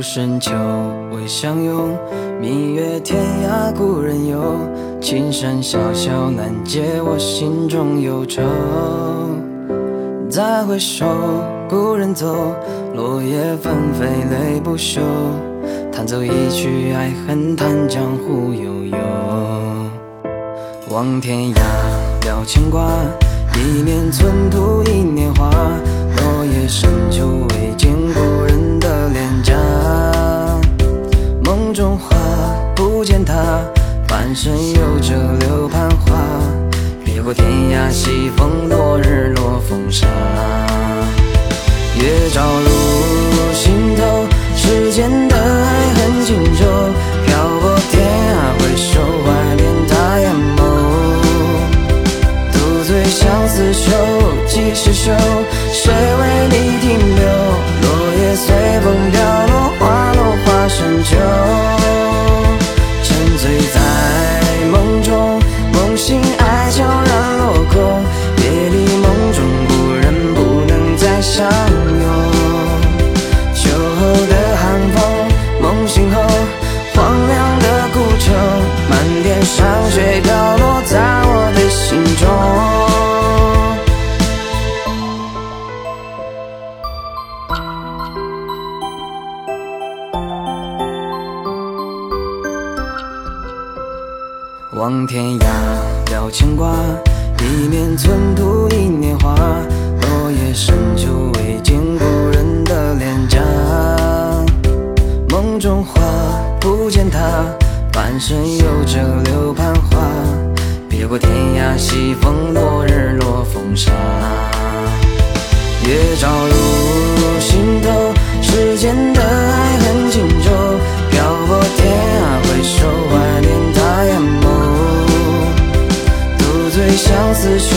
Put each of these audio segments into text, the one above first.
深秋未相拥，明月天涯故人游。青山小小难解我心中忧愁。再回首，故人走，落叶纷飞泪不休。弹奏一曲爱恨，叹江湖悠悠。望天涯，了牵挂，一念寸土一年华。落叶深半生有着柳盼花。别过天涯，西风落日落风沙。月照入心头，世间的爱恨情仇。漂泊天涯，回首怀念他眼眸。独醉相思愁，几时休？霜雪飘落在我的心中。望天涯，了牵挂，一念寸土一年华。落叶深秋，未见故人的脸颊。梦中花，不见他，半生有着柳盼花。过天涯，西风落日落风沙。月照入心头，世间的爱恨情仇。漂泊天涯，回首怀念他眼眸。独醉相思愁，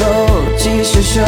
几时休？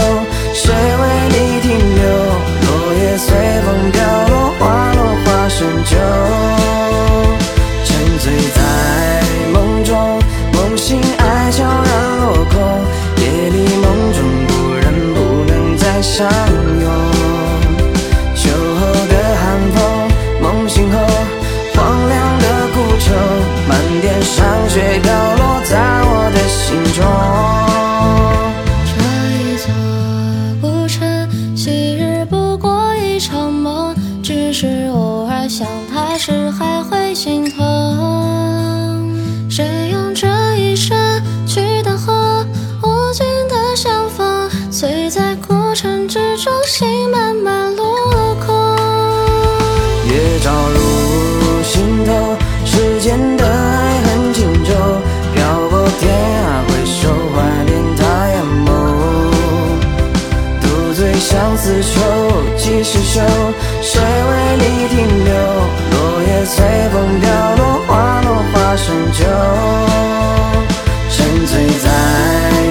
想他时还会心疼。谁用这一生去等候无尽的相逢？醉在孤城之中，相思愁几时休谁为你停留落叶随风飘落花落花深秋沉醉在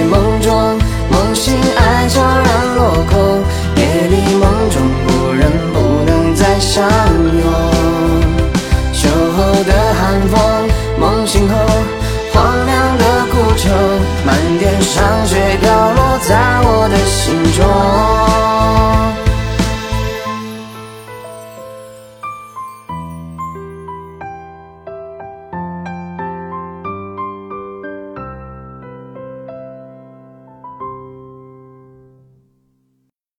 梦中梦醒爱悄然落空。别离梦中故人不能再相拥秋后的寒风梦醒后荒凉的孤城漫天殇雪飘落在我的心中。